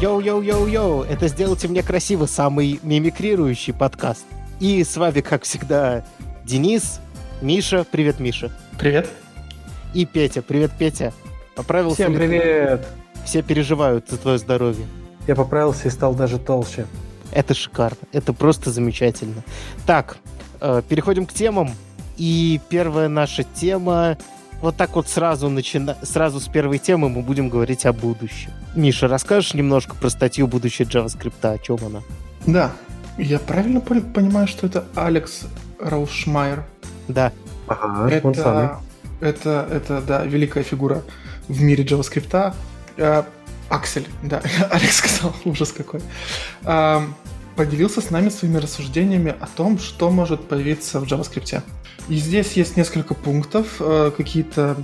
Йоу-йоу-йоу-йоу, это «Сделайте мне красиво» самый мимикрирующий подкаст. И с вами, как всегда, Денис, Миша. Привет, Миша. Привет. И Петя. Привет, Петя. Поправился Всем привет. Все переживают за твое здоровье. Я поправился и стал даже толще. Это шикарно. Это просто замечательно. Так, э, переходим к темам. И первая наша тема вот так вот сразу, начина... сразу с первой темы мы будем говорить о будущем. Миша, расскажешь немножко про статью «Будущее JavaScript», о чем она? Да. Я правильно понимаю, что это Алекс Раушмайер? Да. Ага, это, он самый. Это, это, да, великая фигура в мире JavaScript. А, Аксель, да, Алекс сказал, ужас какой. А, поделился с нами своими рассуждениями о том, что может появиться в JavaScript. И здесь есть несколько пунктов, э, какие-то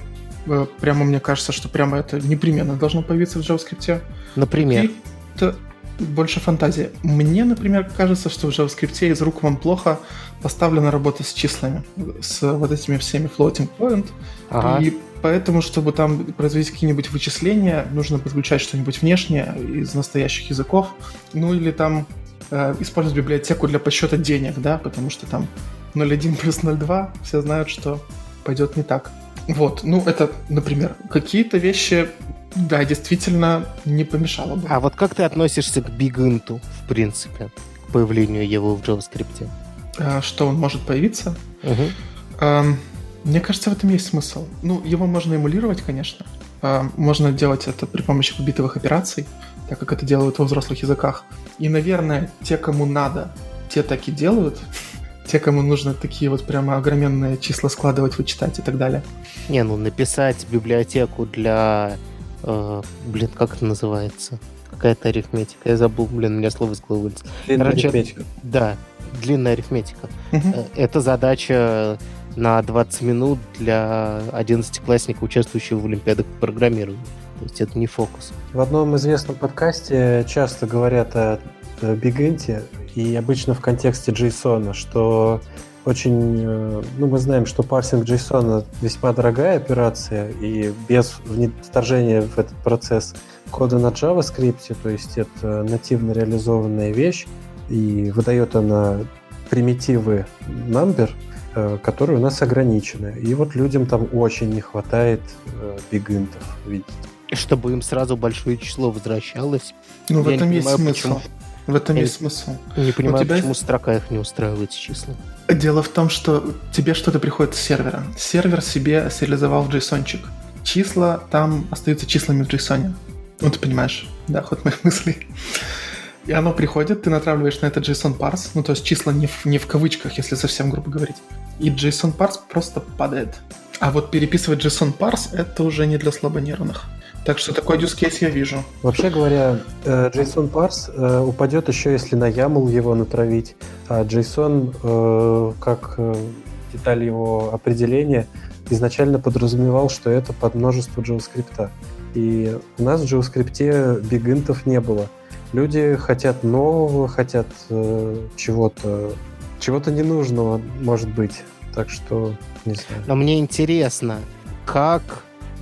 э, прямо мне кажется, что прямо это непременно должно появиться в JavaScript. Например? Это больше фантазии. Мне, например, кажется, что в JavaScript из рук вам плохо поставлена работа с числами, с вот этими всеми floating point. Ага. И поэтому, чтобы там производить какие-нибудь вычисления, нужно подключать что-нибудь внешнее из настоящих языков. Ну или там э, использовать библиотеку для подсчета денег, да, потому что там 0.1 плюс 0.2, все знают, что пойдет не так. Вот, ну это, например, какие-то вещи, да, действительно не помешало бы. А вот как ты относишься к BigInt, в принципе, к появлению его в JavaScript? А, что он может появиться? Угу. Мне кажется, в этом есть смысл. Ну, его можно эмулировать, конечно. А, можно делать это при помощи битовых операций, так как это делают во взрослых языках. И, наверное, те, кому надо, те так и делают те, кому нужно такие вот прямо огроменные числа складывать, вычитать и так далее. Не, ну написать библиотеку для... Э, блин, как это называется? Какая-то арифметика. Я забыл, блин, у меня слово из головы вылез. Длинная Короче, арифметика. Да, длинная арифметика. Угу. Это задача на 20 минут для 11-классника, участвующего в Олимпиадах по программированию. То есть это не фокус. В одном известном подкасте часто говорят о бигенте, и обычно в контексте JSON, что очень, э, ну, мы знаем, что парсинг JSON весьма дорогая операция, и без вторжения в этот процесс кода на JavaScript, то есть это нативно реализованная вещь, и выдает она примитивы number, э, которые у нас ограничены. И вот людям там очень не хватает э, бигинтов, видите. Чтобы им сразу большое число возвращалось. Ну, в этом есть смысл. Почему. В этом Я есть смысл. Не понимаю, тебя... почему строка их не устраивает с числом. Дело в том, что тебе что-то приходит с сервера. Сервер себе сериализовал в json -чик. Числа там остаются числами в JSON. Ну, ты понимаешь, да, ход моих мыслей. И оно приходит, ты натравливаешь на это JSON парс, ну, то есть числа не в, не в кавычках, если совсем грубо говорить. И JSON парс просто падает. А вот переписывать JSON парс это уже не для слабонервных. Так что такой use case я вижу. Вообще говоря, э, JSON parse э, упадет еще, если на YAML его натравить, а JSON, э, как деталь его определения, изначально подразумевал, что это под множество JavaScript. И у нас в JavaScript бигинтов не было. Люди хотят нового, хотят чего-то, чего-то ненужного, может быть. Так что, не знаю. Но мне интересно, как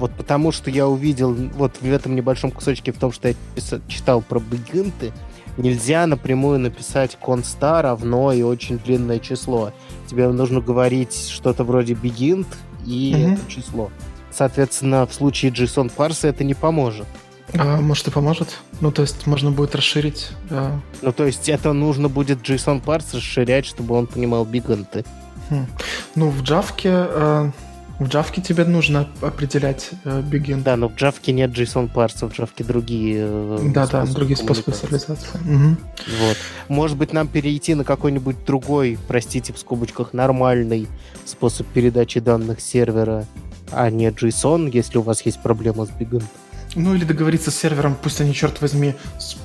вот потому что я увидел вот в этом небольшом кусочке в том, что я писал, читал про бигинты, нельзя напрямую написать consta равно и очень длинное число. Тебе нужно говорить что-то вроде begint и угу. это число. Соответственно, в случае JSON парса это не поможет. А, может и поможет. Ну, то есть можно будет расширить. А... Ну, то есть это нужно будет JSON парс расширять, чтобы он понимал бигенты. Хм. Ну, в Java э, в Java тебе нужно определять э, begin. Да, но в Java нет JSON парсов, в Java другие э, Да, да, другие способы сериализации. Угу. Вот. Может быть, нам перейти на какой-нибудь другой, простите, в скобочках, нормальный способ передачи данных сервера, а не JSON, если у вас есть проблема с begin. Ну или договориться с сервером, пусть они, черт возьми,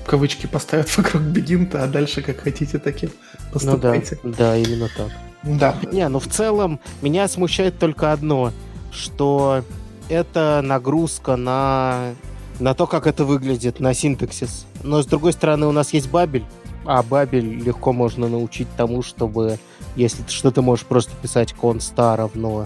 кавычки поставят вокруг бегинта, а дальше как хотите, так и поступайте. Ну да, да, именно так. Да. Не, ну в целом меня смущает только одно, что это нагрузка на, на то, как это выглядит, на синтаксис. Но с другой стороны, у нас есть Бабель, а Бабель легко можно научить тому, чтобы, если ты что ты можешь просто писать consta равно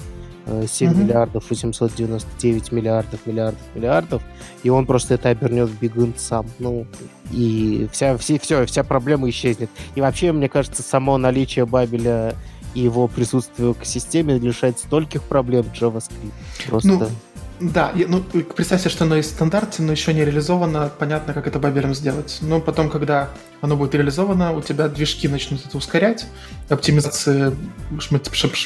7 угу. миллиардов 899 миллиардов, миллиардов, миллиардов, и он просто это обернет в бигун сам. Ну, и вся, все, все, вся проблема исчезнет. И вообще, мне кажется, само наличие Бабеля и его присутствие в экосистеме решает стольких проблем JavaScript. Просто... Ну, да, ну, представьте, что оно есть в стандарте, но еще не реализовано, понятно, как это бабелем сделать. Но потом, когда оно будет реализовано, у тебя движки начнут это ускорять, оптимизации,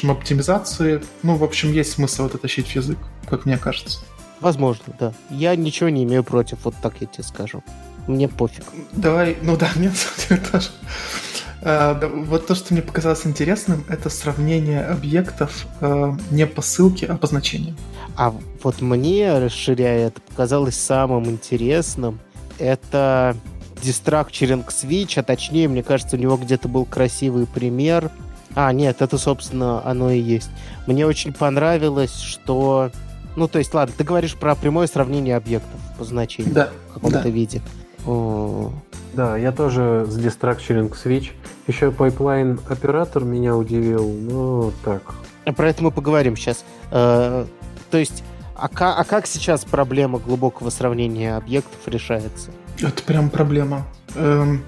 оптимизации. Ну, в общем, есть смысл вот это тащить в язык, как мне кажется. Возможно, да. Я ничего не имею против, вот так я тебе скажу. Мне пофиг. Давай, ну да, мне тоже. А, вот то, что мне показалось интересным, это сравнение объектов а, не по ссылке, а по значению. А вот мне, расширяя это, показалось самым интересным, это Destructuring Switch, а точнее, мне кажется, у него где-то был красивый пример. А, нет, это, собственно, оно и есть. Мне очень понравилось, что... Ну, то есть, ладно, ты говоришь про прямое сравнение объектов по значению да, в каком-то да. виде. О, да, я тоже с Destructuring Switch. Еще Pipeline оператор меня удивил, но так. Про это мы поговорим сейчас. Э, то есть, а, а как сейчас проблема глубокого сравнения объектов решается? Это прям проблема. Эм,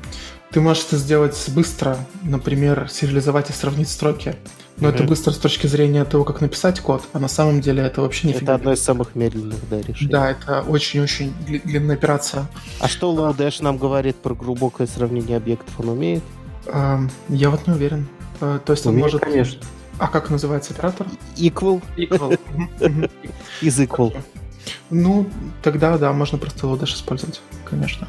ты можешь это сделать быстро, например, сериализовать и сравнить строки. Но mm-hmm. это быстро с точки зрения того, как написать код, а на самом деле это вообще не Это одно из самых медленных, да, решений. Да, это очень-очень длинная операция. А что Lodash нам говорит про глубокое сравнение объектов? Он умеет? Эм, я вот не уверен. Э, то есть умеет, он может... конечно. А как называется оператор? Equal. Equal. Из equal. Ну, тогда, да, можно просто Lodash использовать, конечно.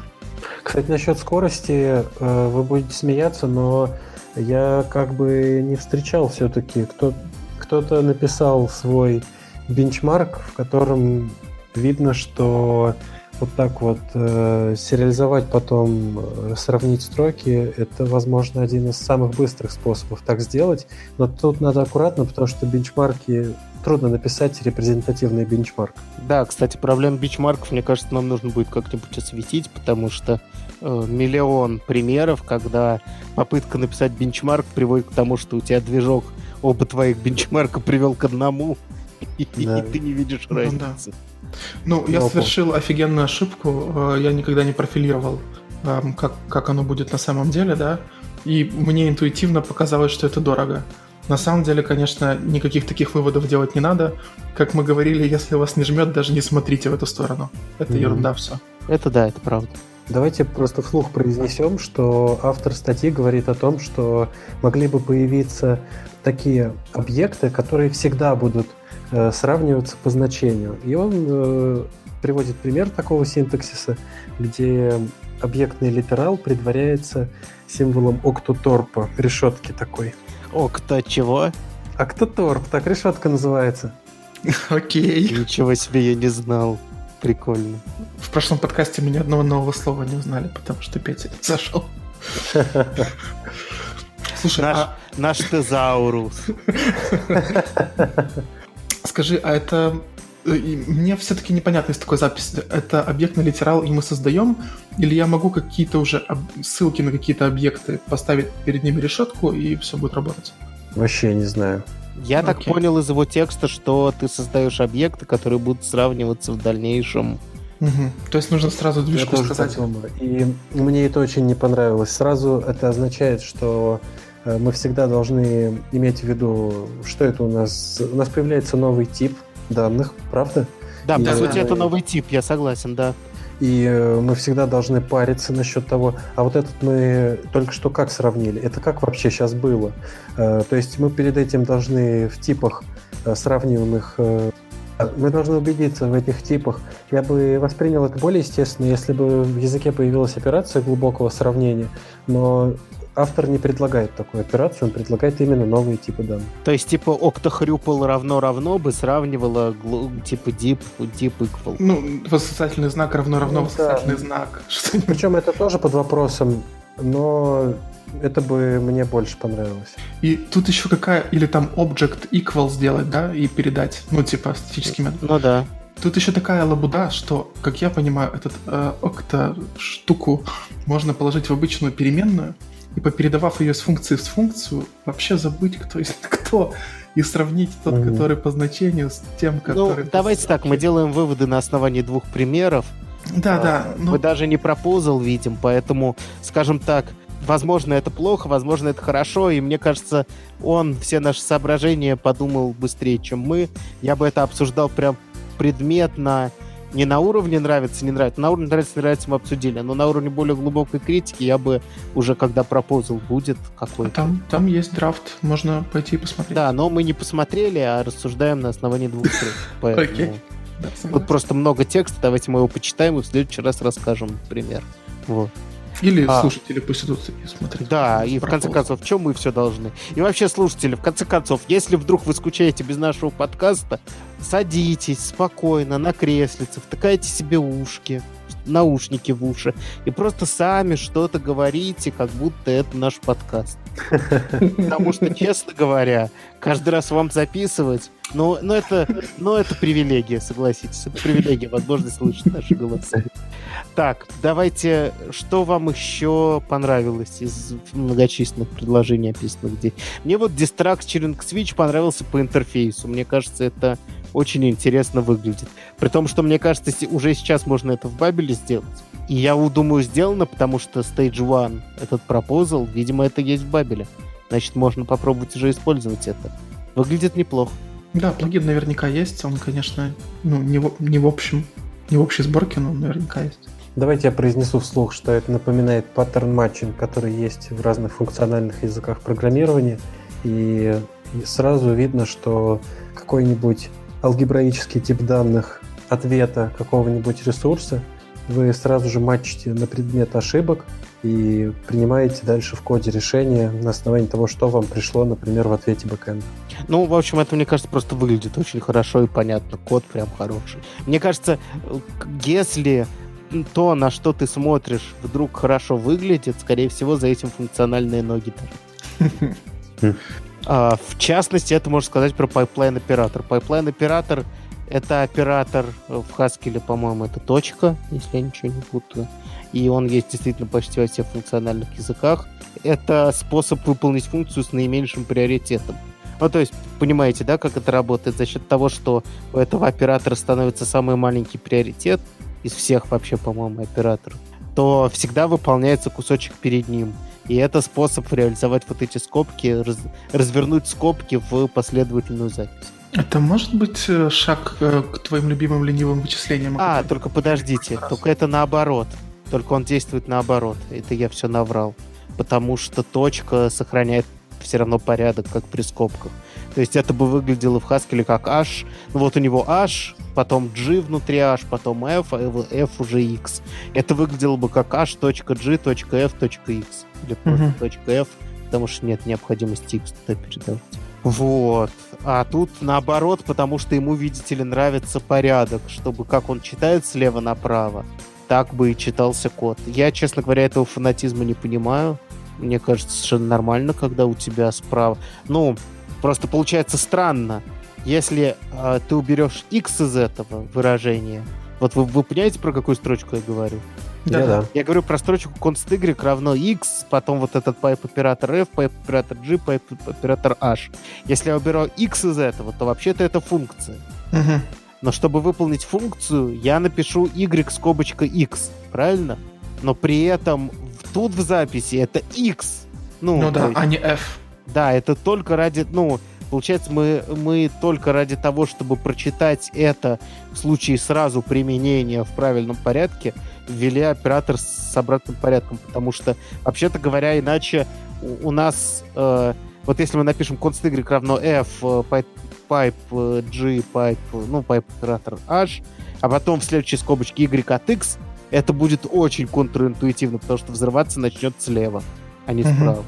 Кстати, насчет скорости, э, вы будете смеяться, но я как бы не встречал все-таки. Кто, кто-то написал свой бенчмарк, в котором видно, что вот так вот э, сериализовать потом, э, сравнить строки, это, возможно, один из самых быстрых способов так сделать. Но тут надо аккуратно, потому что бенчмарки трудно написать репрезентативный бенчмарк. Да, кстати, проблем бенчмарков, мне кажется, нам нужно будет как-нибудь осветить, потому что э, миллион примеров, когда попытка написать бенчмарк приводит к тому, что у тебя движок оба твоих бенчмарка привел к одному, и, да. и ты не видишь разницы. Ну, да. ну я Опа. совершил офигенную ошибку. Э, я никогда не профилировал, эм, как, как оно будет на самом деле, да. И мне интуитивно показалось, что это дорого. На самом деле, конечно, никаких таких выводов делать не надо. Как мы говорили, если вас не жмет, даже не смотрите в эту сторону. Это mm-hmm. ерунда все. Это да, это правда. Давайте просто вслух произнесем, что автор статьи говорит о том, что могли бы появиться такие объекты, которые всегда будут э, сравниваться по значению. И он э, приводит пример такого синтаксиса, где объектный литерал предваряется символом октоторпа, решетки такой. Окта чего? Октоторп, так решетка называется. Окей. Ничего себе, я не знал. Прикольно. В прошлом подкасте мы ни одного нового слова не узнали, потому что Петя зашел. Слушай, наш, а... наш тезаурус. Скажи, а это мне все-таки непонятно из такой записи. Это объектный литерал, и мы создаем, или я могу какие-то уже ссылки на какие-то объекты поставить перед ними решетку, и все будет работать? Вообще не знаю. Я okay. так понял из его текста, что ты создаешь объекты, которые будут сравниваться в дальнейшем. Угу. То есть нужно сразу движку я сказать. И мне это очень не понравилось. Сразу это означает, что э, мы всегда должны иметь в виду, что это у нас. У нас появляется новый тип данных, правда? Да, и, по сути, это новый тип, я согласен, да. И э, мы всегда должны париться насчет того, а вот этот мы только что как сравнили, это как вообще сейчас было. Э, то есть мы перед этим должны в типах э, сравниваемых мы должны убедиться в этих типах. Я бы воспринял это более естественно, если бы в языке появилась операция глубокого сравнения, но автор не предлагает такую операцию, он предлагает именно новые типы данных. То есть, типа, octohrupal равно-равно бы сравнивало типа deep, deep equal. Ну, восклицательный знак равно-равно, ну, восклицательный да. знак. Причем это тоже под вопросом, но это бы мне больше понравилось. И тут еще какая, или там object equal сделать, да, и передать, ну, типа, статический метод. Ну да. Тут еще такая лабуда, что, как я понимаю, этот э, окта штуку можно положить в обычную переменную, и попередавав ее с функции в функцию, вообще забыть, кто есть кто, и сравнить тот, mm-hmm. который по значению, с тем, ну, который... Ну, давайте так, мы делаем выводы на основании двух примеров. Да, а, да. Но... Мы даже не пропозал видим, поэтому, скажем так, возможно, это плохо, возможно, это хорошо, и мне кажется, он все наши соображения подумал быстрее, чем мы. Я бы это обсуждал прям предметно, не на уровне нравится, не нравится. На уровне нравится, не нравится мы обсудили. Но на уровне более глубокой критики я бы уже, когда пропозал будет какой-то... Там, там есть драфт, можно пойти и посмотреть. Да, но мы не посмотрели, а рассуждаем на основании двух строк. Окей. Тут просто много текста, давайте мы его почитаем и в следующий раз расскажем пример. Вот. Или а, слушатели пусть идут и смотрят. Да, и в конце концов, в чем мы все должны? И вообще, слушатели, в конце концов, если вдруг вы скучаете без нашего подкаста, садитесь спокойно на креслице, втыкайте себе ушки, наушники в уши и просто сами что-то говорите, как будто это наш подкаст. Потому что, честно говоря, каждый раз вам записывать, ну, ну, это, ну, это привилегия, согласитесь. Это привилегия, возможность слышать наши голоса. Так, давайте, что вам еще понравилось из многочисленных предложений, описанных здесь? Мне вот Distract Switch понравился по интерфейсу. Мне кажется, это очень интересно выглядит. При том, что, мне кажется, уже сейчас можно это в Бабеле сделать. И я думаю, сделано, потому что Stage 1, этот пропозал, видимо, это есть в Бабеле. Значит, можно попробовать уже использовать это. Выглядит неплохо. Да, плагин наверняка есть. Он, конечно, ну, не в, не в общем, не в общей сборке, но наверняка есть. Давайте я произнесу вслух, что это напоминает паттерн матчинг, который есть в разных функциональных языках программирования. И сразу видно, что какой-нибудь алгебраический тип данных ответа какого-нибудь ресурса, вы сразу же матчите на предмет ошибок и принимаете дальше в коде решение на основании того, что вам пришло, например, в ответе бэкэнда. Ну, в общем, это, мне кажется, просто выглядит очень хорошо и понятно. Код прям хороший. Мне кажется, если то, на что ты смотришь, вдруг хорошо выглядит, скорее всего, за этим функциональные ноги. А, в частности, это можно сказать про Pipeline оператор. Pipeline оператор это оператор в Haskell, по-моему, это точка, если я ничего не путаю. И он есть действительно почти во всех функциональных языках. Это способ выполнить функцию с наименьшим приоритетом. Ну, то есть, понимаете, да, как это работает? За счет того, что у этого оператора становится самый маленький приоритет из всех вообще, по-моему, операторов, то всегда выполняется кусочек перед ним. И это способ реализовать вот эти скобки, раз, развернуть скобки в последовательную запись. Это может быть э, шаг э, к твоим любимым ленивым вычислениям? А, только подождите, только это наоборот. Только он действует наоборот. Это я все наврал. Потому что точка сохраняет все равно порядок, как при скобках. То есть это бы выглядело в Haskell как H. Ну вот у него H, потом G внутри H, потом F, а F уже X. Это выглядело бы как H.G.F.X. Или просто uh-huh. .F, потому что нет необходимости X туда передавать. Вот. А тут наоборот, потому что ему, видите ли, нравится порядок, чтобы как он читает слева направо, так бы и читался код. Я, честно говоря, этого фанатизма не понимаю. Мне кажется, совершенно нормально, когда у тебя справа... Ну, просто получается странно, если э, ты уберешь x из этого выражения. Вот вы, вы понимаете, про какую строчку я говорю? Да, да. Я говорю про строчку const y равно x, потом вот этот pipe оператор f, pipe оператор g, pipe оператор h. Если я уберу x из этого, то вообще-то это функция. Угу. Но чтобы выполнить функцию, я напишу y скобочка x, правильно? Но при этом тут в записи это x. Ну, ну да, есть, а не f. Да, это только ради, ну, Получается, мы, мы только ради того, чтобы прочитать это в случае сразу применения в правильном порядке, ввели оператор с обратным порядком, потому что, вообще-то говоря, иначе у, у нас, э, вот если мы напишем const y равно f, э, pipe, э, g, pipe, ну, pipe оператор h, а потом в следующей скобочке y от x, это будет очень контринтуитивно, потому что взрываться начнет слева а не справа.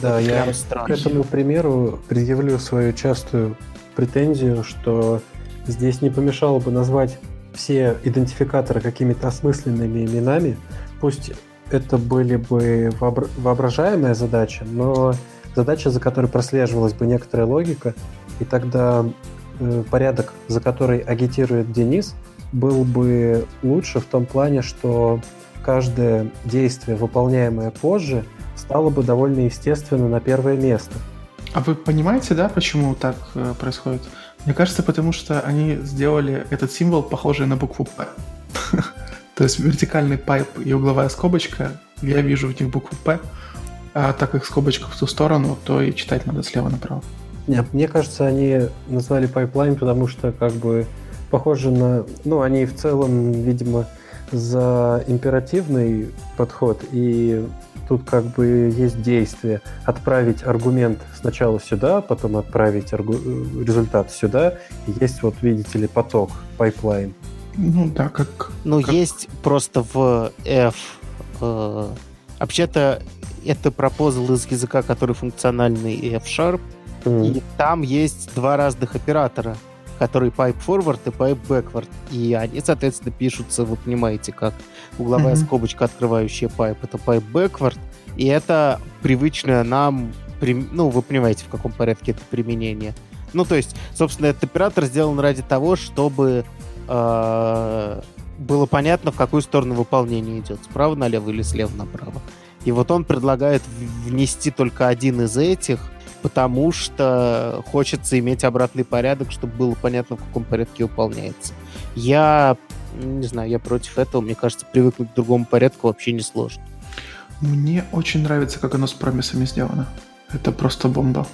Да, я к этому примеру предъявлю свою частую претензию, что здесь не помешало бы назвать все идентификаторы какими-то осмысленными именами. Пусть это были бы воображаемая задача, но задача, за которой прослеживалась бы некоторая логика, и тогда э, порядок, за который агитирует Денис, был бы лучше в том плане, что каждое действие, выполняемое позже, стало бы довольно естественно на первое место. А вы понимаете, да, почему так э, происходит? Мне кажется, потому что они сделали этот символ похожий на букву П. То есть вертикальный пайп и угловая скобочка, я вижу в них букву П, а так как скобочка в ту сторону, то и читать надо слева направо. Нет, мне кажется, они назвали пайплайн, потому что как бы похоже на... Ну, они в целом, видимо, за императивный подход, и тут как бы есть действие. Отправить аргумент сначала сюда, потом отправить аргу... результат сюда. И есть вот, видите ли, поток, пайплайн. Ну да, как... Ну, как... есть просто в F... Э, вообще-то это пропозал из языка, который функциональный F-Sharp, mm. и там есть два разных оператора, которые pipe forward и pipe backward, и они, соответственно, пишутся, вы понимаете, как угловая mm-hmm. скобочка, открывающая pipe, это pipe backward, и это привычное нам, ну, вы понимаете, в каком порядке это применение. Ну, то есть, собственно, этот оператор сделан ради того, чтобы э, было понятно, в какую сторону выполнение идет, справа налево или слева направо. И вот он предлагает внести только один из этих, потому что хочется иметь обратный порядок, чтобы было понятно, в каком порядке выполняется. Я не знаю, я против этого. Мне кажется, привыкнуть к другому порядку вообще не сложно. Мне очень нравится, как оно с промисами сделано. Это просто бомба.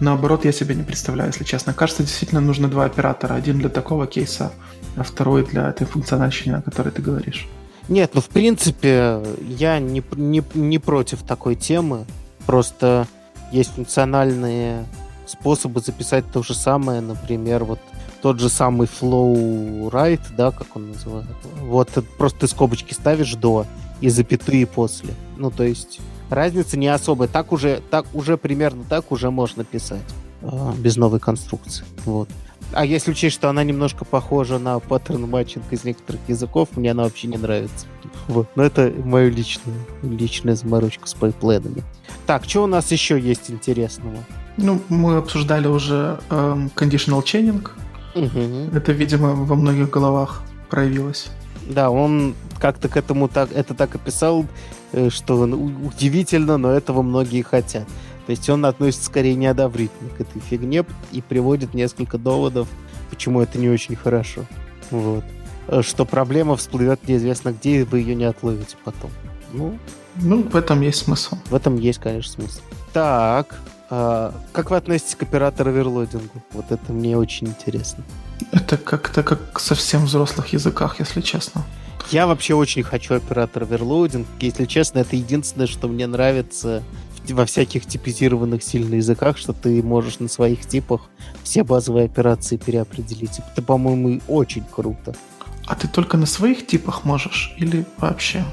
Наоборот, я себе не представляю, если честно. Кажется, действительно нужно два оператора. Один для такого кейса, а второй для этой функциональщины, о которой ты говоришь. Нет, ну в принципе, я не, не, не против такой темы. Просто есть функциональные способы записать то же самое, например, вот тот же самый flow right, да, как он называется. Вот просто ты скобочки ставишь до и запятые после. Ну, то есть разница не особая. Так уже, так уже примерно так уже можно писать а, без новой конструкции. Вот. А если учесть, что она немножко похожа на pattern matching из некоторых языков, мне она вообще не нравится. Вот. Но это мое личное, личная заморочка с пайплейнами. Так, что у нас еще есть интересного? Ну, мы обсуждали уже эм, conditional chaining. Угу. Это, видимо, во многих головах проявилось. Да, он как-то к этому так, это так описал, э, что удивительно, но этого многие хотят. То есть он относится скорее неодобрительно к этой фигне и приводит несколько доводов, почему это не очень хорошо. Вот. Э, что проблема всплывет неизвестно где, и вы ее не отловите потом. Ну, ну, в этом есть смысл. В этом есть, конечно, смысл. Так, а, как вы относитесь к оператору оверлодингу? Вот это мне очень интересно. Это как-то как совсем взрослых языках, если честно. Я вообще очень хочу оператор оверлоадинг. Если честно, это единственное, что мне нравится во всяких типизированных сильных языках, что ты можешь на своих типах все базовые операции переопределить. Это, по-моему, очень круто. А ты только на своих типах можешь или вообще?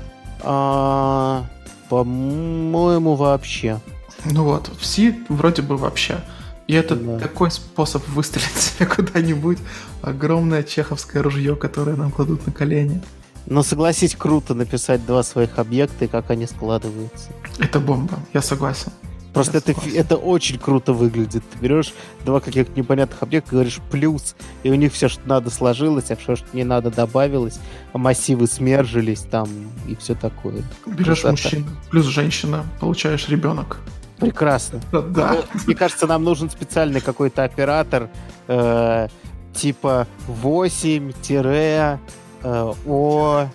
А, по-моему, вообще. Ну вот, в C вроде бы вообще. И это да. такой способ выстрелить себе куда-нибудь. Огромное чеховское ружье, которое нам кладут на колени. Но согласись, круто написать два своих объекта и как они складываются. Это бомба, я согласен. Просто это, это очень круто выглядит. Ты берешь два каких-то непонятных объекта, говоришь плюс, и у них все, что надо, сложилось, а все, что не надо, добавилось, а массивы смержились там и все такое. Берешь мужчину плюс женщина, получаешь ребенок. Прекрасно. Да. Мне кажется, нам нужен специальный какой-то оператор, э, типа 8 Э, о,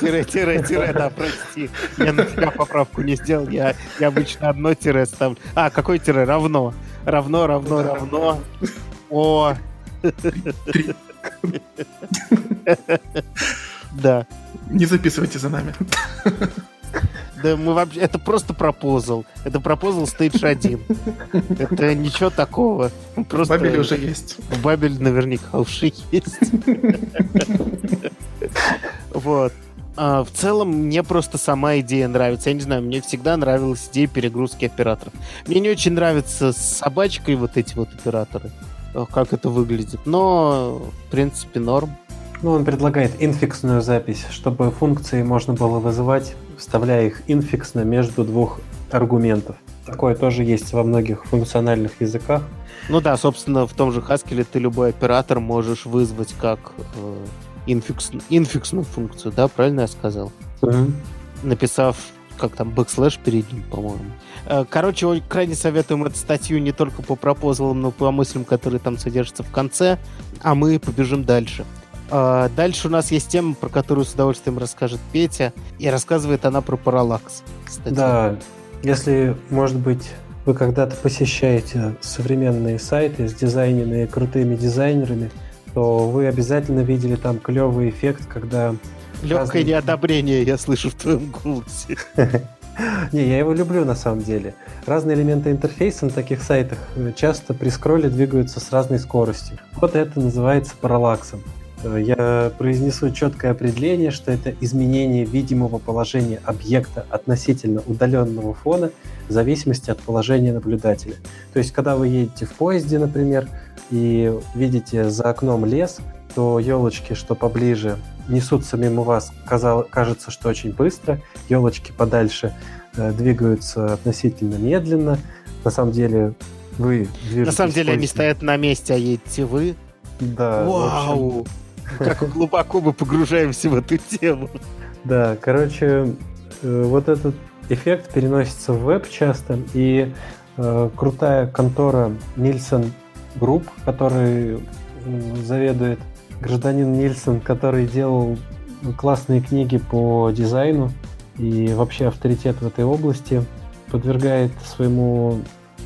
тире, тире, тире, да, прости. Я на тебя поправку не сделал. Я, я обычно одно тире ставлю. А, какой тире? Равно. Равно, равно, равно. О. Да. Не записывайте за нами. Да мы вообще... Это просто пропозал. Это пропозал стейдж 1. Это ничего такого. Просто... В Бабеле уже есть. В Бабеле наверняка уже есть. Вот. А, в целом, мне просто сама идея нравится. Я не знаю, мне всегда нравилась идея перегрузки операторов. Мне не очень нравится с собачкой вот эти вот операторы, как это выглядит. Но, в принципе, норм. Ну, он предлагает инфиксную запись, чтобы функции можно было вызывать, вставляя их инфиксно между двух аргументов. Такое тоже есть во многих функциональных языках. Ну да, собственно, в том же Haskell ты любой оператор можешь вызвать как э, инфикс, инфиксную функцию, да, правильно я сказал? Mm-hmm. Написав как там, бэкслэш перед ним, по-моему. Э, короче, крайне советуем эту статью не только по пропозалам, но и по мыслям, которые там содержатся в конце, а мы побежим дальше. Э, дальше у нас есть тема, про которую с удовольствием расскажет Петя, и рассказывает она про параллакс. Кстати. Да, если, может быть, вы когда-то посещаете современные сайты с дизайнерами, крутыми дизайнерами, то вы обязательно видели там клевый эффект, когда... Легкое разные... неодобрение я слышу в твоем голосе. Не, я его люблю на самом деле. Разные элементы интерфейса на таких сайтах часто при скролле двигаются с разной скоростью. Вот это называется параллаксом. Я произнесу четкое определение, что это изменение видимого положения объекта относительно удаленного фона в зависимости от положения наблюдателя. То есть, когда вы едете в поезде, например, и видите за окном лес, то елочки, что поближе, несутся мимо вас, казалось, кажется, что очень быстро, елочки подальше э, двигаются относительно медленно. На самом деле вы движетесь... На самом деле они стоят на месте, а едете вы. Да. Вау! Как глубоко мы погружаемся в эту тему. Да, короче, э, вот этот эффект переносится в веб часто, и э, крутая контора Nielsen Group, который заведует гражданин Нильсон, который делал классные книги по дизайну и вообще авторитет в этой области, подвергает своему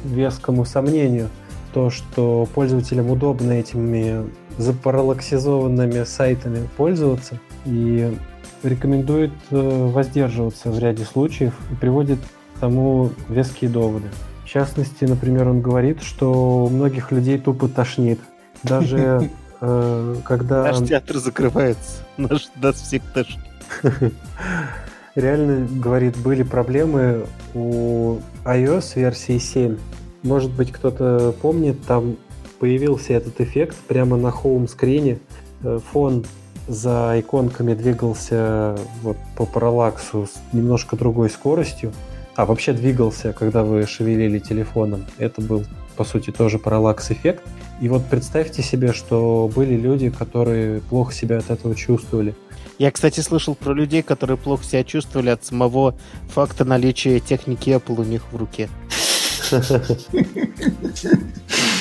вескому сомнению то, что пользователям удобно этими запараллаксизованными сайтами пользоваться и рекомендует э, воздерживаться в ряде случаев и приводит к тому веские доводы. В частности, например, он говорит, что у многих людей тупо тошнит. Даже э, когда... Наш театр закрывается, наш, нас всех тошнит. Реально, говорит, были проблемы у iOS версии 7. Может быть, кто-то помнит, там появился этот эффект прямо на хоум-скрине. Э, фон за иконками двигался вот по параллаксу с немножко другой скоростью. А вообще двигался, когда вы шевелили телефоном. Это был, по сути, тоже параллакс-эффект. И вот представьте себе, что были люди, которые плохо себя от этого чувствовали. Я, кстати, слышал про людей, которые плохо себя чувствовали от самого факта наличия техники Apple у них в руке.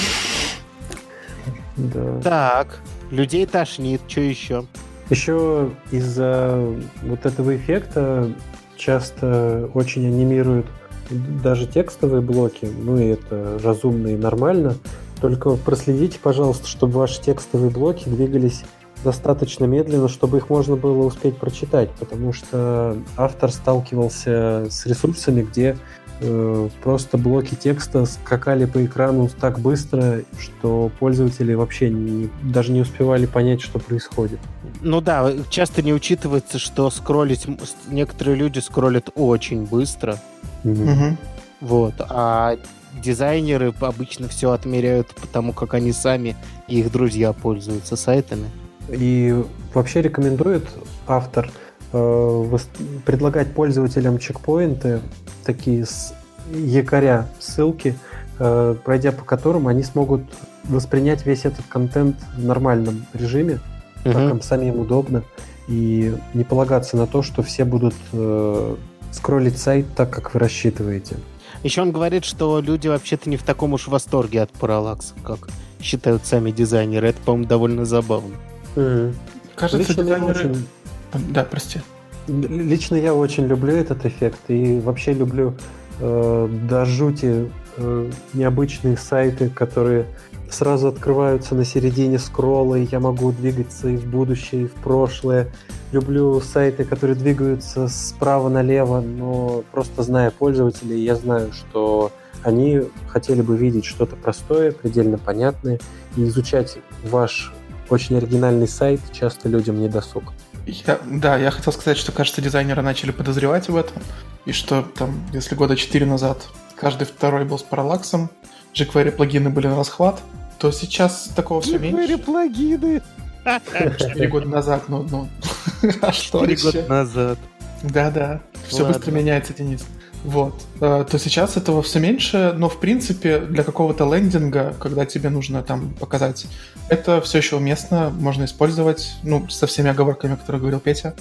Так, людей тошнит, что еще? Еще из-за вот этого эффекта часто очень анимируют даже текстовые блоки, ну и это разумно и нормально. Только проследите, пожалуйста, чтобы ваши текстовые блоки двигались достаточно медленно, чтобы их можно было успеть прочитать, потому что автор сталкивался с ресурсами, где э, просто блоки текста скакали по экрану так быстро, что пользователи вообще не, даже не успевали понять, что происходит. Ну да, часто не учитывается, что скроллить некоторые люди скроллят очень быстро. Mm-hmm. Вот, а дизайнеры обычно все отмеряют потому, как они сами и их друзья пользуются сайтами. И вообще рекомендует автор э, предлагать пользователям чекпоинты, такие с якоря, ссылки, э, пройдя по которым они смогут воспринять весь этот контент в нормальном режиме, угу. как им самим удобно, и не полагаться на то, что все будут э, скроллить сайт так, как вы рассчитываете. Еще он говорит, что люди вообще-то не в таком уж восторге от параллакса, как считают сами дизайнеры. Это, по-моему, довольно забавно. Mm. Кажется, Лично дизайнеры... Очень... Да, прости. Лично я очень люблю этот эффект и вообще люблю э, до жути э, необычные сайты, которые сразу открываются на середине скролла, и я могу двигаться и в будущее, и в прошлое. Люблю сайты, которые двигаются справа налево, но просто зная пользователей, я знаю, что они хотели бы видеть что-то простое, предельно понятное, и изучать ваш очень оригинальный сайт часто людям не досуг. Я, да, я хотел сказать, что, кажется, дизайнеры начали подозревать в этом, и что там, если года 4 назад каждый второй был с параллаксом, jQuery плагины были на расхват, то сейчас такого все меньше. плагины! Четыре года назад, ну, ну. А что Четыре года назад. Да-да. Все быстро меняется, Денис. Вот. Э, то сейчас этого все меньше, но в принципе для какого-то лендинга, когда тебе нужно там показать, это все еще уместно, можно использовать, ну, со всеми оговорками, которые говорил Петя.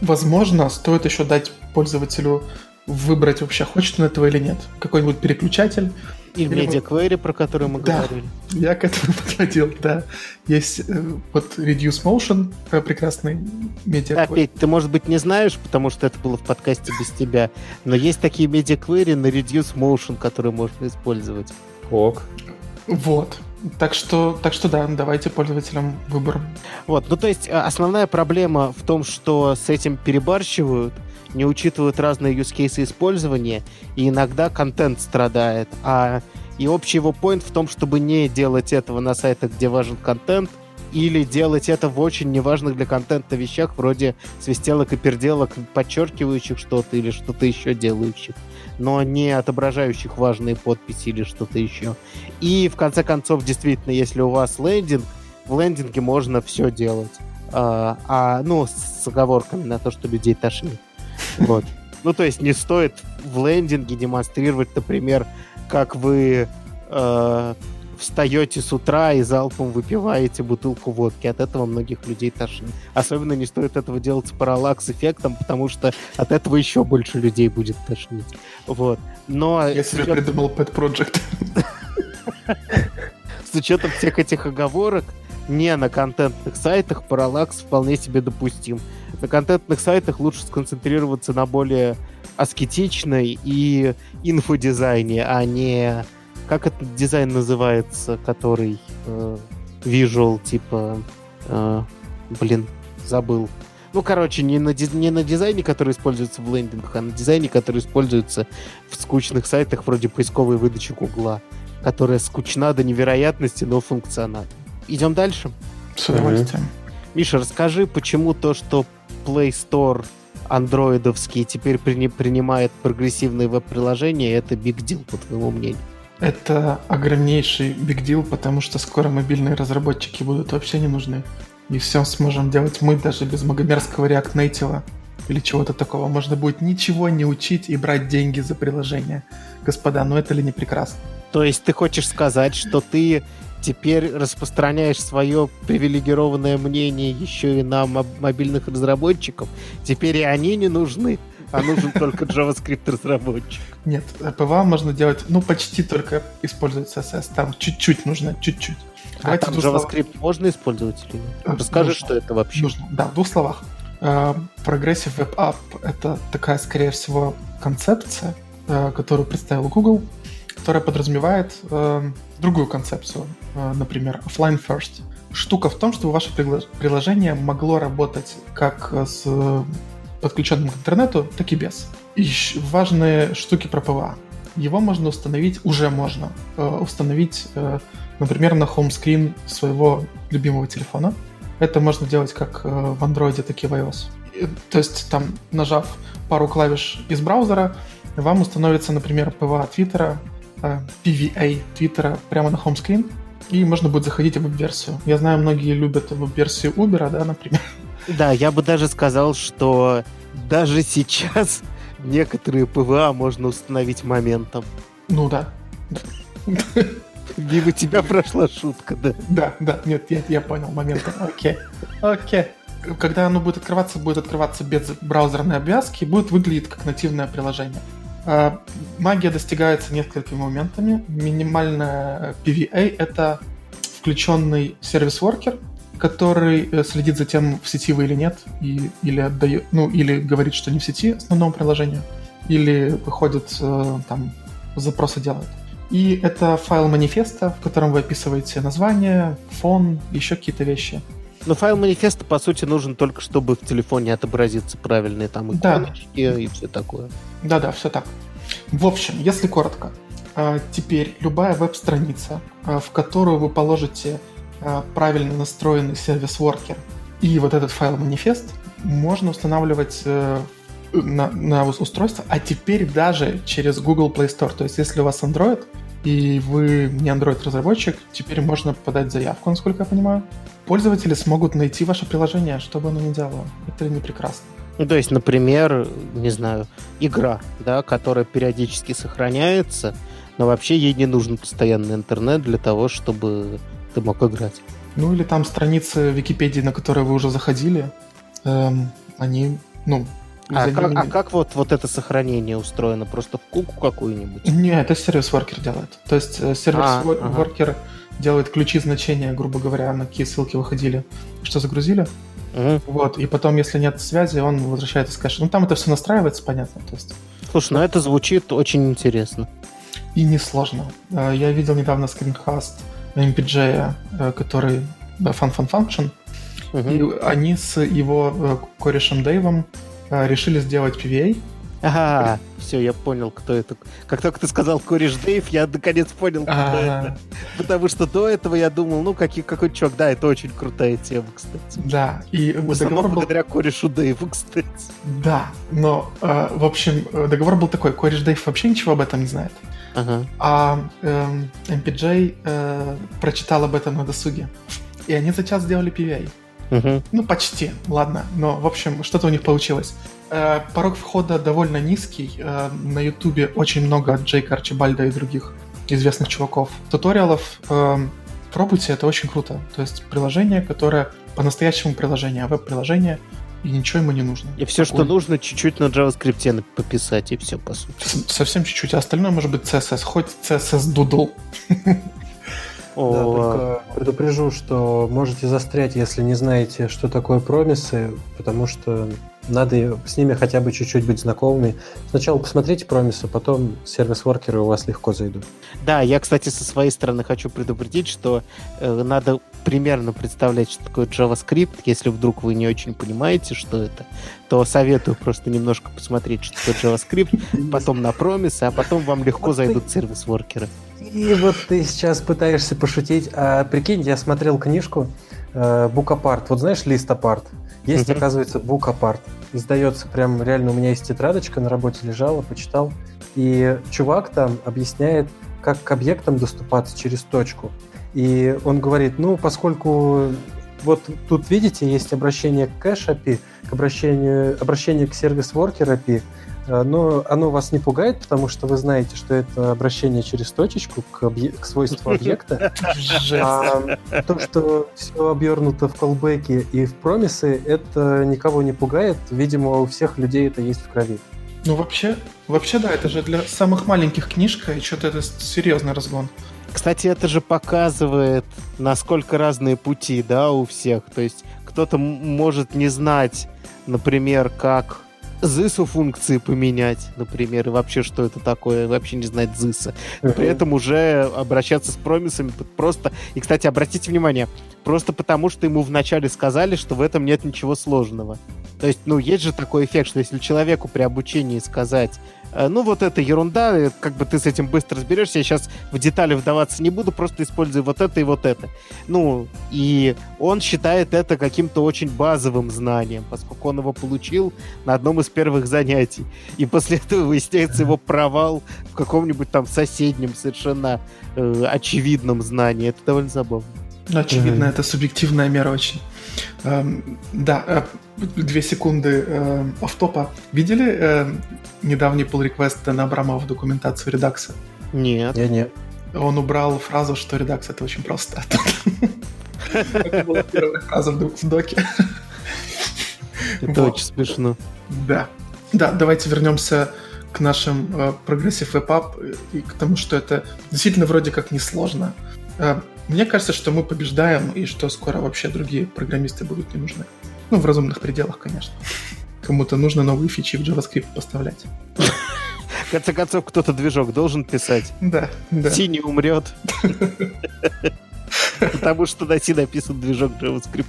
Возможно, стоит еще дать пользователю выбрать вообще, хочет он этого или нет. Какой-нибудь переключатель. И в MediaQuery, про который мы да, говорили. я к этому подходил, да. Есть э, вот Reduce Motion, э, прекрасный MediaQuery. Да, Петь, ты, может быть, не знаешь, потому что это было в подкасте без тебя, но есть такие MediaQuery на Reduce Motion, которые можно использовать. Ок. Вот. Так что, так что да, давайте пользователям выбор. Вот, ну то есть э, основная проблема в том, что с этим перебарщивают, не учитывают разные use cases использования, и иногда контент страдает. А и общий его point в том, чтобы не делать этого на сайтах, где важен контент, или делать это в очень неважных для контента вещах, вроде свистелок и перделок, подчеркивающих что-то или что-то еще делающих, но не отображающих важные подписи или что-то еще. И в конце концов, действительно, если у вас лендинг, в лендинге можно все делать. А, а, ну, с оговорками на то, что людей тошнит. Вот. Ну, то есть не стоит в лендинге демонстрировать, например, как вы э, встаете с утра и залпом выпиваете бутылку водки. От этого многих людей тошнит. Особенно не стоит этого делать с параллакс-эффектом, потому что от этого еще больше людей будет тошнить. Вот. Но... Я себе учетом... придумал Pet Project. С учетом всех этих оговорок, не на контентных сайтах параллакс вполне себе допустим на контентных сайтах лучше сконцентрироваться на более аскетичной и инфодизайне, а не... Как этот дизайн называется, который э, visual, типа... Э, блин, забыл. Ну, короче, не на, не на дизайне, который используется в лендингах, а на дизайне, который используется в скучных сайтах вроде поисковой выдачи Гугла, которая скучна до невероятности, но функциональна. Идем дальше? С удовольствием. Миша, расскажи, почему то, что Play Store андроидовский теперь при, принимает прогрессивные веб-приложения, это big deal, по твоему мнению? Это огромнейший big deal, потому что скоро мобильные разработчики будут вообще не нужны. И все сможем делать мы даже без магомерского React Native или чего-то такого. Можно будет ничего не учить и брать деньги за приложение. Господа, ну это ли не прекрасно? То есть ты хочешь сказать, что ты теперь распространяешь свое привилегированное мнение еще и на мобильных разработчиков. Теперь и они не нужны, а нужен только JavaScript разработчик. Нет, PWA можно делать, ну, почти только использовать CSS. Там чуть-чуть нужно, чуть-чуть. А там JavaScript слов... можно использовать или нет? Э, Расскажи, нужно. что это вообще. Нужно. Да, в двух словах. Э, Progressive Web App — это такая, скорее всего, концепция, э, которую представил Google, которая подразумевает другую концепцию, например, offline first. Штука в том, чтобы ваше приложение могло работать как с подключенным к интернету, так и без. И важные штуки про PWA. Его можно установить, уже можно э, установить, э, например, на хоумскрин своего любимого телефона. Это можно делать как в Android, так и в iOS. То есть там, нажав пару клавиш из браузера, вам установится, например, PWA Твиттера PVA Твиттера прямо на хоумскрин, и можно будет заходить в веб-версию. Я знаю, многие любят веб-версию Uber, да, например. Да, я бы даже сказал, что даже сейчас некоторые PWA можно установить моментом. Ну да. Мимо тебя прошла шутка, да? Да, да, нет, я, я понял моментом. Окей, окей. Когда оно будет открываться, будет открываться без браузерной обвязки, будет выглядеть как нативное приложение. А, магия достигается несколькими моментами. Минимальная PWA — это включенный service worker, который э, следит за тем, в сети вы или нет, и, или отдает, ну, или говорит, что не в сети основному приложению, или выходит э, там запросы делает. И это файл манифеста, в котором вы описываете название, фон, еще какие-то вещи. Но файл манифеста, по сути, нужен только, чтобы в телефоне отобразиться правильные там иконочки да. и все такое. Да-да, все так. В общем, если коротко, а, теперь любая веб-страница, а, в которую вы положите а, правильно настроенный сервис-воркер и вот этот файл манифест, можно устанавливать э, на, на устройство, а теперь даже через Google Play Store. То есть, если у вас Android, и вы не Android-разработчик, теперь можно подать заявку, насколько я понимаю. Пользователи смогут найти ваше приложение, что бы оно ни делало. Это не прекрасно. Ну, то есть, например, не знаю, игра, да, которая периодически сохраняется, но вообще ей не нужен постоянный интернет для того, чтобы ты мог играть. Ну, или там страницы Википедии, на которые вы уже заходили, эм, они, ну, А, как, ними... а как вот, вот это сохранение устроено? Просто в куку какую-нибудь? Не, это сервис-воркер делает. То есть э, сервис-воркер ага. делает ключи значения, грубо говоря, на какие ссылки выходили, что загрузили. Угу. Вот, и потом, если нет связи, он возвращает из кэша. Ну, там это все настраивается, понятно. То есть... Слушай, ну это звучит очень интересно. И несложно. Э, я видел недавно скринкаст MPJ, э, который Fun Fun Function, угу. и они с его корешем Дэйвом решили сделать PVA, Ага, все, я понял, кто это. Как только ты сказал кореш Дэйв, я наконец понял, кто это. Потому что до этого я думал, ну, какой, какой чувак, да, это очень крутая тема, кстати. Да, и договор был... благодаря корешу Дэйву, кстати. Да, но, э, в общем, договор был такой, кореш Дэйв вообще ничего об этом не знает. Ага. А э, MPJ э, прочитал об этом на досуге. И они за час сделали PVA. Угу. Ну, почти, ладно. Но, в общем, что-то у них получилось. Э, порог входа довольно низкий. Э, на Ютубе очень много Джейка Арчибальда и других известных чуваков. Туториалов э, пробуйте, это очень круто. То есть приложение, которое по-настоящему приложение, а веб-приложение, и ничего ему не нужно. И все, что нужно, чуть-чуть на JavaScript пописать, и все, по сути. Совсем чуть-чуть, а остальное может быть CSS, хоть CSS Doodle. О, да, только предупрежу, что можете застрять, если не знаете, что такое промисы, потому что надо с ними хотя бы чуть-чуть быть знакомыми. Сначала посмотрите промисы, потом сервис-воркеры у вас легко зайдут. Да, я, кстати, со своей стороны хочу предупредить, что э, надо примерно представлять, что такое JavaScript. Если вдруг вы не очень понимаете, что это, то советую просто немножко посмотреть, что такое JavaScript, потом на промисы, а потом вам легко зайдут сервис-воркеры. И вот ты сейчас пытаешься пошутить. А прикинь, я смотрел книжку э, Book Apart. Вот знаешь, лист Apart? Есть, mm-hmm. оказывается, Apart. Издается прям реально, у меня есть тетрадочка, на работе лежала, почитал. И чувак там объясняет, как к объектам доступаться через точку. И он говорит, ну, поскольку вот тут, видите, есть обращение к кэш API, к обращению, обращение к сервис-воркер API, Э, но оно вас не пугает, потому что вы знаете, что это обращение через точечку к, объ... к свойству объекта. А то, что все обернуто в колбеки и в промисы, это никого не пугает. Видимо, у всех людей это есть в крови. Ну, вообще, вообще, да, это же для самых маленьких книжка, и что-то это серьезный разгон. Кстати, это же показывает, насколько разные пути, да, у всех. То есть кто-то может не знать, например, как ZIS функции поменять, например, и вообще, что это такое, вообще не знать ZIS. Uh-huh. При этом уже обращаться с промисами просто... И, кстати, обратите внимание, просто потому, что ему вначале сказали, что в этом нет ничего сложного. То есть, ну, есть же такой эффект, что если человеку при обучении сказать, Э, ну, вот это ерунда, э, как бы ты с этим быстро разберешься. Я сейчас в детали вдаваться не буду, просто использую вот это и вот это. Ну, и он считает это каким-то очень базовым знанием, поскольку он его получил на одном из первых занятий. И после этого выясняется его провал в каком-нибудь там соседнем совершенно э, очевидном знании. Это довольно забавно. Ну, очевидно, mm-hmm. это субъективная мера очень. Эм, да, э, две секунды э, офтопа. Видели э, недавний pull request Дэна Абрамова в документацию Redux'а? Нет. Я нет. Он убрал фразу, что Redux это очень просто. Это была первая фраза в доке. Это очень смешно. Да. Да, давайте вернемся к нашим progressive web и к тому, что это действительно вроде как несложно. Мне кажется, что мы побеждаем и что скоро вообще другие программисты будут не нужны. Ну, в разумных пределах, конечно. Кому-то нужно новые фичи в JavaScript поставлять. В конце концов, кто-то движок должен писать. Да, да. Синий умрет. Потому что на C написан движок JavaScript.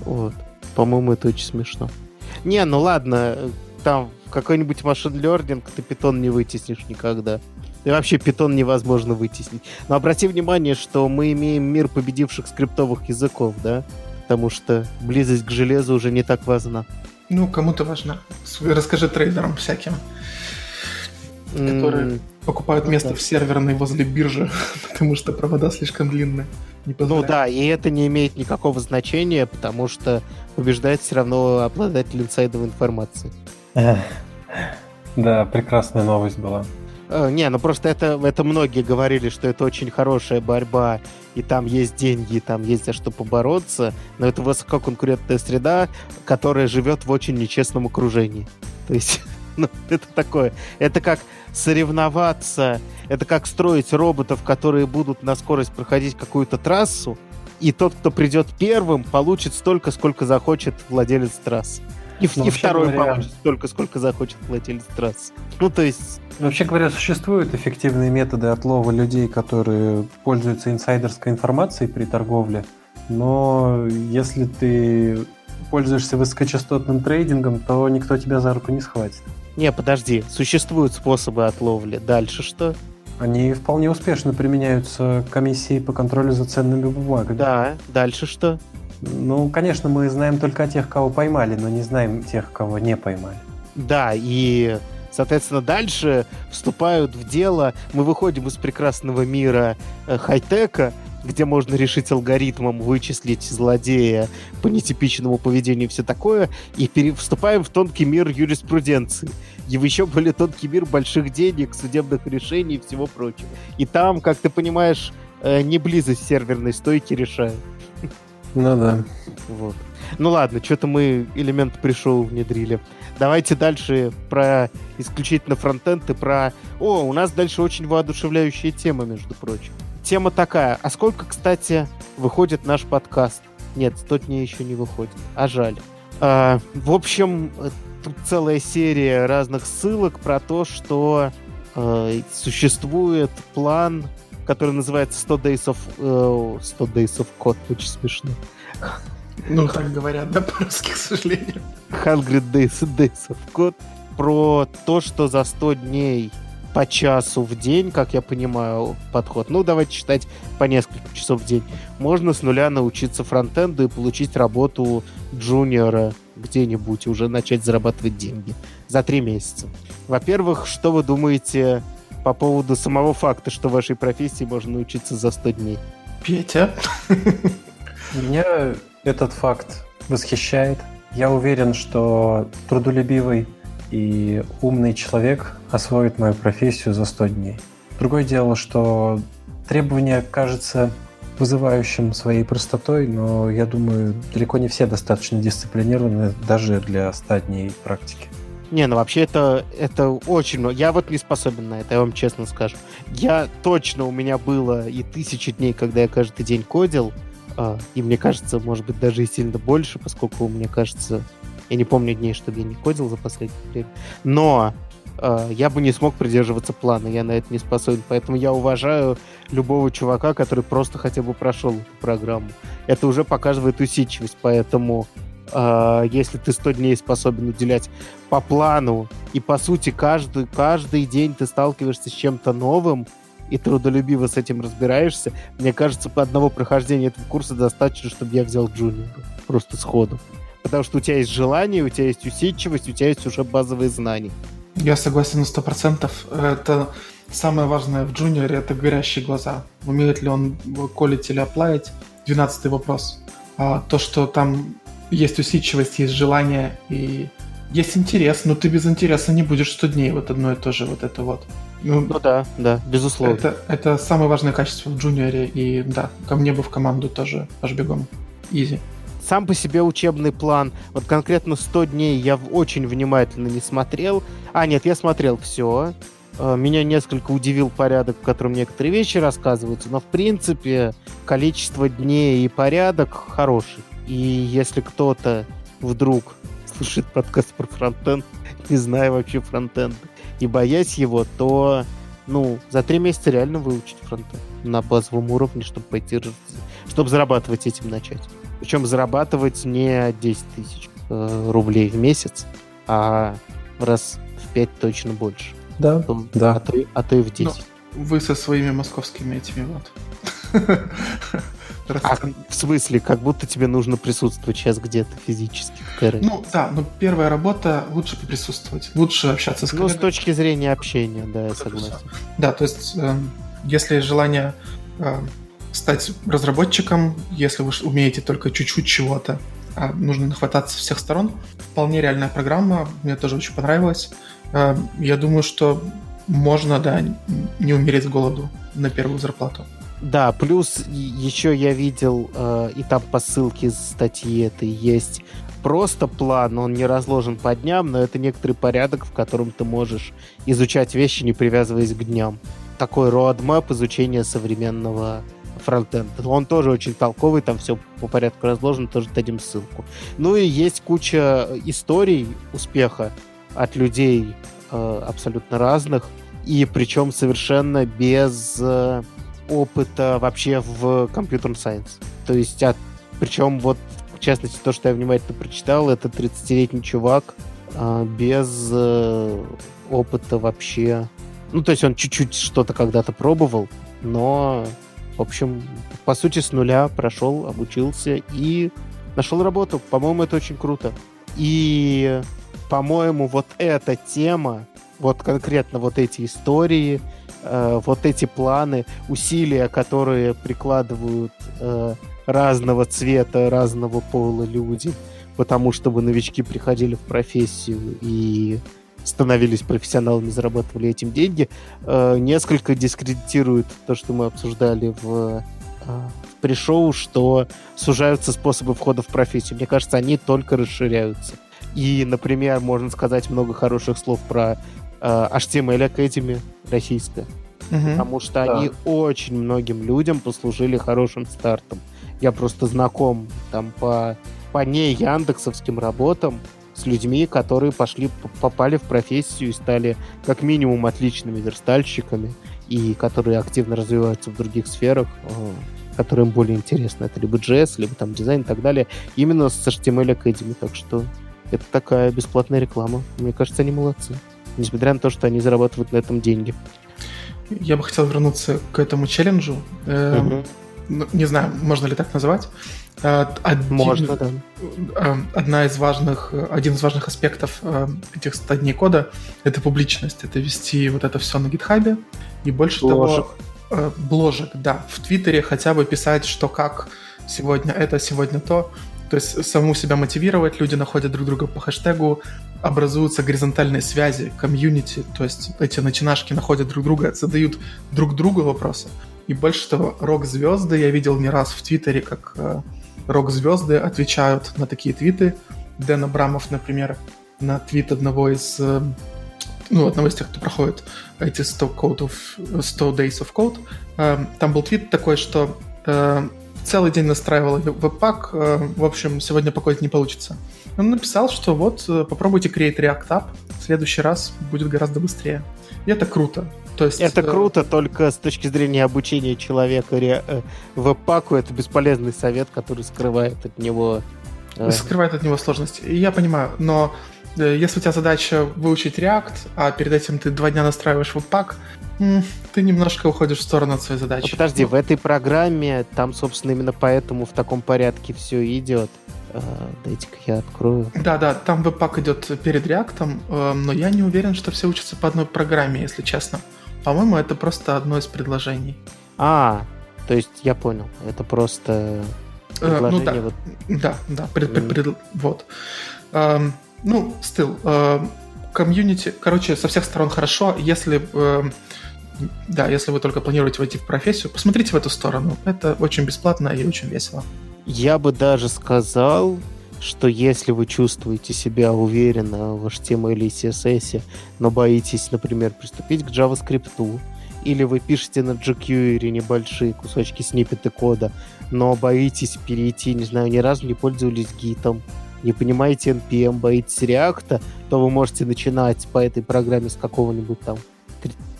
Вот. По-моему, это очень смешно. Не, ну ладно, там какой-нибудь машин learning ты питон не вытеснишь никогда. И вообще питон невозможно вытеснить. Но обрати внимание, что мы имеем мир победивших скриптовых языков, да? Потому что близость к железу уже не так важна. Ну, кому-то важна. Расскажи трейдерам всяким, которые mm. покупают место в серверной возле биржи, потому что провода слишком длинные. ну да, и это не имеет никакого значения, потому что побеждает все равно обладатель инсайдовой информации. Да, прекрасная новость была. Э, не, ну просто это, это многие говорили, что это очень хорошая борьба, и там есть деньги, и там есть за что побороться, но это высококонкурентная среда, которая живет в очень нечестном окружении. То есть, ну, это такое. Это как соревноваться, это как строить роботов, которые будут на скорость проходить какую-то трассу, и тот, кто придет первым, получит столько, сколько захочет владелец трассы. И, ну, и второй говоря... получит столько, сколько захочет владелец трассы. Ну, то есть... Вообще говоря, существуют эффективные методы отлова людей, которые пользуются инсайдерской информацией при торговле, но если ты пользуешься высокочастотным трейдингом, то никто тебя за руку не схватит. Не, подожди, существуют способы отловли. Дальше что? Они вполне успешно применяются комиссией по контролю за ценными бумагами. Да, дальше что? Ну, конечно, мы знаем только тех, кого поймали, но не знаем тех, кого не поймали. Да, и, соответственно, дальше вступают в дело, мы выходим из прекрасного мира э, хай-тека, где можно решить алгоритмом вычислить злодея по нетипичному поведению и все такое, и вступаем в тонкий мир юриспруденции. И еще более тонкий мир больших денег, судебных решений и всего прочего. И там, как ты понимаешь, э, не близость серверной стойки решает. Ну да. Вот. Ну ладно, что-то мы элемент пришел внедрили. Давайте дальше про исключительно фронтенд и про... О, у нас дальше очень воодушевляющая тема, между прочим тема такая. А сколько, кстати, выходит наш подкаст? Нет, 100 дней еще не выходит. А жаль. А, в общем, тут целая серия разных ссылок про то, что э, существует план, который называется 100 Days of... Э, 100 Days of Code. Очень смешно. Ну, так говорят, да, по-русски, к сожалению. 100 Days, days of Code. Про то, что за 100 дней по часу в день, как я понимаю, подход. Ну, давайте считать по несколько часов в день. Можно с нуля научиться фронтенду и получить работу джуниора где-нибудь, уже начать зарабатывать деньги за три месяца. Во-первых, что вы думаете по поводу самого факта, что в вашей профессии можно научиться за 100 дней? Петя? Меня этот факт восхищает. Я уверен, что трудолюбивый и умный человек освоит мою профессию за 100 дней. Другое дело, что требование кажется вызывающим своей простотой, но я думаю, далеко не все достаточно дисциплинированы даже для 100 дней практики. Не, ну вообще это, это очень много. Я вот не способен на это, я вам честно скажу. Я точно, у меня было и тысячи дней, когда я каждый день кодил, а, и мне кажется, может быть, даже и сильно больше, поскольку, мне кажется, я не помню дней, чтобы я не кодил за последнее время. Но э, я бы не смог придерживаться плана, я на это не способен. Поэтому я уважаю любого чувака, который просто хотя бы прошел эту программу. Это уже показывает усидчивость, поэтому э, если ты 100 дней способен уделять по плану, и по сути каждый, каждый день ты сталкиваешься с чем-то новым, и трудолюбиво с этим разбираешься, мне кажется, по одного прохождения этого курса достаточно, чтобы я взял джуниора. Просто сходу потому что у тебя есть желание, у тебя есть усидчивость, у тебя есть уже базовые знания. Я согласен на сто процентов. Это самое важное в джуниоре — это горящие глаза. Умеет ли он колить или оплавить? Двенадцатый вопрос. А то, что там есть усидчивость, есть желание и есть интерес, но ты без интереса не будешь 100 дней, вот одно и то же, вот это вот. Ну, ну да, да, безусловно. Это, это самое важное качество в джуниоре, и да, ко мне бы в команду тоже аж бегом. Изи сам по себе учебный план, вот конкретно 100 дней я очень внимательно не смотрел. А, нет, я смотрел все. Э, меня несколько удивил порядок, в котором некоторые вещи рассказываются, но в принципе количество дней и порядок хороший. И если кто-то вдруг слушает подкаст про фронтенд, не зная вообще фронтенд, и боясь его, то ну, за три месяца реально выучить фронтенд на базовом уровне, чтобы пойти, чтобы зарабатывать этим начать. Причем зарабатывать не 10 тысяч э, рублей в месяц, а раз в 5 точно больше. Да, то, да. А то, а то и в 10. Ну, вы со своими московскими этими вот. А в смысле, как будто тебе нужно присутствовать сейчас где-то физически? Ну да, но первая работа лучше присутствовать, лучше общаться с коллегами. Ну, с точки зрения общения, да, я согласен. Да, то есть, э, если желание э, стать разработчиком, если вы умеете только чуть-чуть чего-то, а нужно нахвататься со всех сторон. Вполне реальная программа, мне тоже очень понравилась. А, я думаю, что можно, да, не умереть с голоду на первую зарплату. Да, плюс еще я видел, э, и там по ссылке статьи этой есть просто план, он не разложен по дням, но это некоторый порядок, в котором ты можешь изучать вещи, не привязываясь к дням. Такой roadmap изучения современного фронтенда. Он тоже очень толковый, там все по порядку разложено, тоже дадим ссылку. Ну и есть куча историй успеха от людей э, абсолютно разных, и причем совершенно без э, опыта вообще в компьютер сайенс. То есть, от, причем вот в частности, то, что я внимательно прочитал, это 30-летний чувак э, без э, опыта вообще. Ну, то есть он чуть-чуть что-то когда-то пробовал, но, в общем, по сути, с нуля прошел, обучился и нашел работу. По-моему, это очень круто. И, по-моему, вот эта тема, вот конкретно вот эти истории, э, вот эти планы, усилия, которые прикладывают э, разного цвета, разного пола люди, потому чтобы новички приходили в профессию и становились профессионалами, зарабатывали этим деньги, э, несколько дискредитирует то, что мы обсуждали в, э, в пришоу, что сужаются способы входа в профессию. Мне кажется, они только расширяются. И, например, можно сказать много хороших слов про HTML Academy российская, угу. потому что да. они очень многим людям послужили хорошим стартом. Я просто знаком там по, по не яндексовским работам с людьми, которые пошли, попали в профессию и стали как минимум отличными верстальщиками, и которые активно развиваются в других сферах, э, которые им более интересны. Это либо JS, либо там дизайн и так далее. Именно с HTML Academy. Так что это такая бесплатная реклама. Мне кажется, они молодцы. Несмотря на то, что они зарабатывают на этом деньги. Я бы хотел вернуться к этому челленджу. Угу. Не знаю, можно ли так называть. Э, один, можно, да. Э, одна из важных, один из важных аспектов э, этих 100 дней кода — это публичность. Это вести вот это все на гитхабе. И больше бложек. того... Бложек, да. В Твиттере хотя бы писать, что как сегодня это, сегодня то. То есть саму себя мотивировать, люди находят друг друга по хэштегу, образуются горизонтальные связи, комьюнити, то есть эти начинашки находят друг друга, задают друг другу вопросы. И больше того, рок-звезды я видел не раз в Твиттере, как э, рок-звезды отвечают на такие твиты. Дэн Абрамов, например, на твит одного из э, ну, одного из тех, кто проходит эти 100, code of, 100 Days of Code, э, там был твит такой, что э, целый день настраивал веб-пак, э, в общем, сегодня покодить не получится. Он написал, что вот, э, попробуйте Create React App, в следующий раз будет гораздо быстрее. И это круто. То есть, это э... круто, только с точки зрения обучения человека ре... Э, веб-паку это бесполезный совет, который скрывает от него... Скрывает от него сложности. И я понимаю, но если у тебя задача выучить React, а перед этим ты два дня настраиваешь веб-пак, ты немножко уходишь в сторону от своей задачи. Ну, подожди, в этой программе там, собственно, именно поэтому в таком порядке все идет. Uh, дайте-ка я открою. Да-да, там веб-пак идет перед реактом, э, но я не уверен, что все учатся по одной программе, если честно. По-моему, это просто одно из предложений. А, то есть я понял. Это просто предложение. Э, ну, да, вот... да, да, пред, пред, пред, вот. Эм, ну, стил. Э, комьюнити, короче, со всех сторон хорошо. Если, э, да, если вы только планируете войти в профессию, посмотрите в эту сторону. Это очень бесплатно и очень весело. Я бы даже сказал, что если вы чувствуете себя уверенно в HTML и CSS, но боитесь, например, приступить к JavaScript, или вы пишете на jQuery небольшие кусочки сниппеты кода, но боитесь перейти, не знаю, ни разу не пользовались гитом, не понимаете NPM, боитесь React, то вы можете начинать по этой программе с какого-нибудь там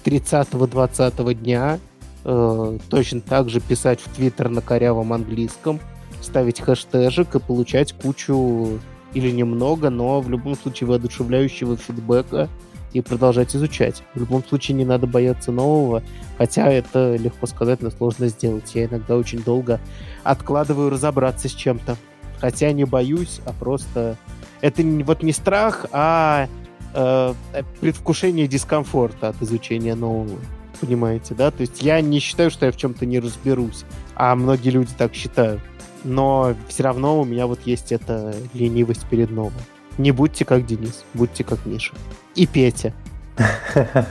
30-20 дня, э, точно так же писать в Твиттер на корявом английском, ставить хэштежик и получать кучу или немного, но в любом случае воодушевляющего фидбэка и продолжать изучать. В любом случае не надо бояться нового, хотя это легко сказать, но сложно сделать. Я иногда очень долго откладываю разобраться с чем-то. Хотя не боюсь, а просто... Это вот не страх, а э, предвкушение дискомфорта от изучения нового. Понимаете, да? То есть я не считаю, что я в чем-то не разберусь, а многие люди так считают но все равно у меня вот есть эта ленивость перед новым. Не будьте как Денис, будьте как Миша. И Петя.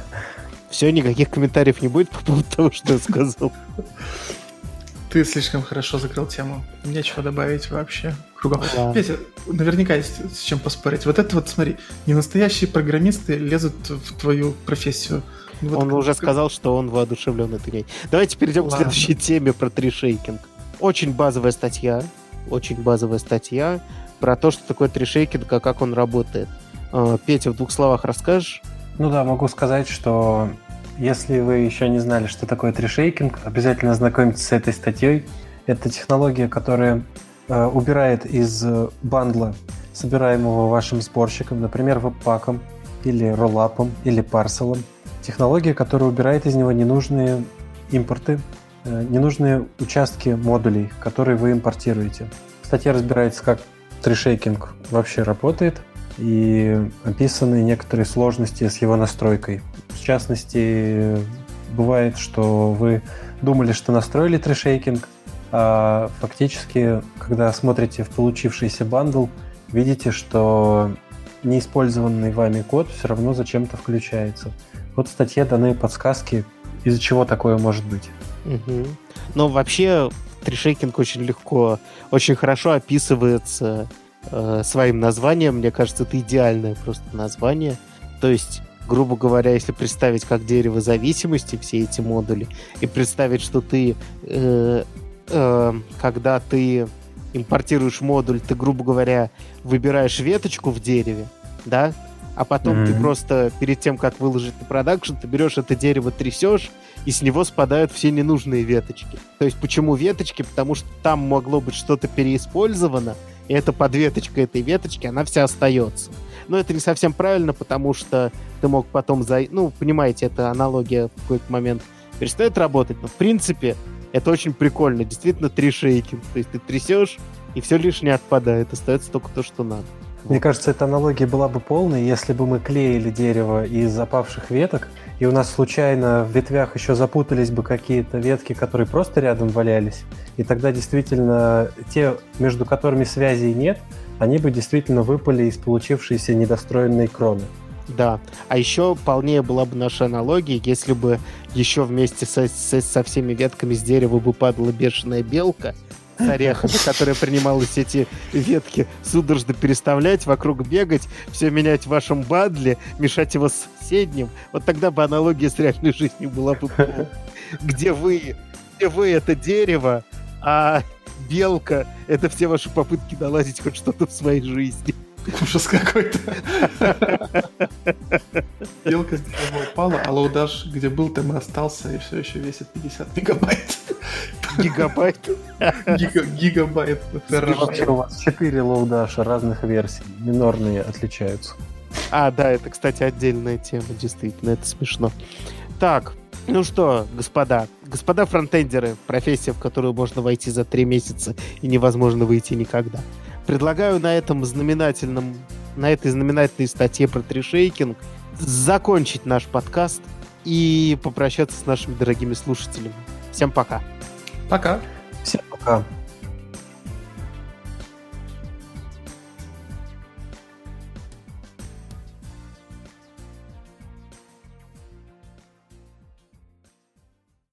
Все, никаких комментариев не будет по поводу того, что я сказал. Ты слишком хорошо закрыл тему. Нечего добавить вообще. Кругом. Да. Петя, наверняка есть с чем поспорить. Вот это вот, смотри, не настоящие программисты лезут в твою профессию. Ну, вот он как... уже сказал, что он воодушевлен этой ней. Давайте перейдем Ладно. к следующей теме про трешейкинг. Очень базовая статья. Очень базовая статья про то, что такое трешейкинг, а как он работает. А, Петя, в двух словах расскажешь? Ну да, могу сказать, что если вы еще не знали, что такое трешейкинг, обязательно ознакомьтесь с этой статьей. Это технология, которая э, убирает из бандла, собираемого вашим сборщиком, например, веб-паком или роллапом или парселом, технология, которая убирает из него ненужные импорты, э, ненужные участки модулей, которые вы импортируете. Статья разбирается, как трешейкинг вообще работает, и описаны некоторые сложности с его настройкой. В частности, бывает, что вы думали, что настроили трешейкинг, а фактически, когда смотрите в получившийся бандл, видите, что неиспользованный вами код все равно зачем-то включается. Вот в статье даны подсказки, из-за чего такое может быть. Угу. Но вообще трешейкинг очень легко, очень хорошо описывается э, своим названием. Мне кажется, это идеальное просто название. То есть, грубо говоря, если представить как дерево зависимости все эти модули, и представить, что ты, э, э, когда ты импортируешь модуль, ты, грубо говоря, выбираешь веточку в дереве, да, а потом mm-hmm. ты просто перед тем, как выложить на продакшн, ты берешь это дерево, трясешь, и с него спадают все ненужные веточки. То есть почему веточки? Потому что там могло быть что-то переиспользовано, и эта подветочка этой веточки, она вся остается. Но это не совсем правильно, потому что ты мог потом... За... Ну, понимаете, эта аналогия в какой-то момент перестает работать, но в принципе это очень прикольно. Действительно, три шейки. То есть ты трясешь, и все лишнее отпадает. Остается только то, что надо. Мне кажется, эта аналогия была бы полной, если бы мы клеили дерево из опавших веток, и у нас случайно в ветвях еще запутались бы какие-то ветки, которые просто рядом валялись, и тогда действительно те, между которыми связей нет, они бы действительно выпали из получившейся недостроенной кроны. Да, а еще полнее была бы наша аналогия, если бы еще вместе со, со, со всеми ветками с дерева бы падала бешеная белка – с орехами, которая принималась эти ветки судорожно переставлять, вокруг бегать, все менять в вашем бадле, мешать его с соседним. Вот тогда бы аналогия с реальной жизнью была бы где вы, где вы это дерево, а белка — это все ваши попытки наладить хоть что-то в своей жизни. Ужас какой-то. Белка с дерева упала, а лаудаж, где был, там и остался, и все еще весит 50 мегабайт. Гигабайт? Гига, гигабайт. Вообще у вас 4 лоудаша разных версий. Минорные отличаются. А, да, это, кстати, отдельная тема, действительно, это смешно. Так, ну что, господа, господа фронтендеры, профессия, в которую можно войти за три месяца и невозможно выйти никогда. Предлагаю на этом знаменательном, на этой знаменательной статье про трешейкинг закончить наш подкаст и попрощаться с нашими дорогими слушателями. Всем пока. Пока. Всем пока.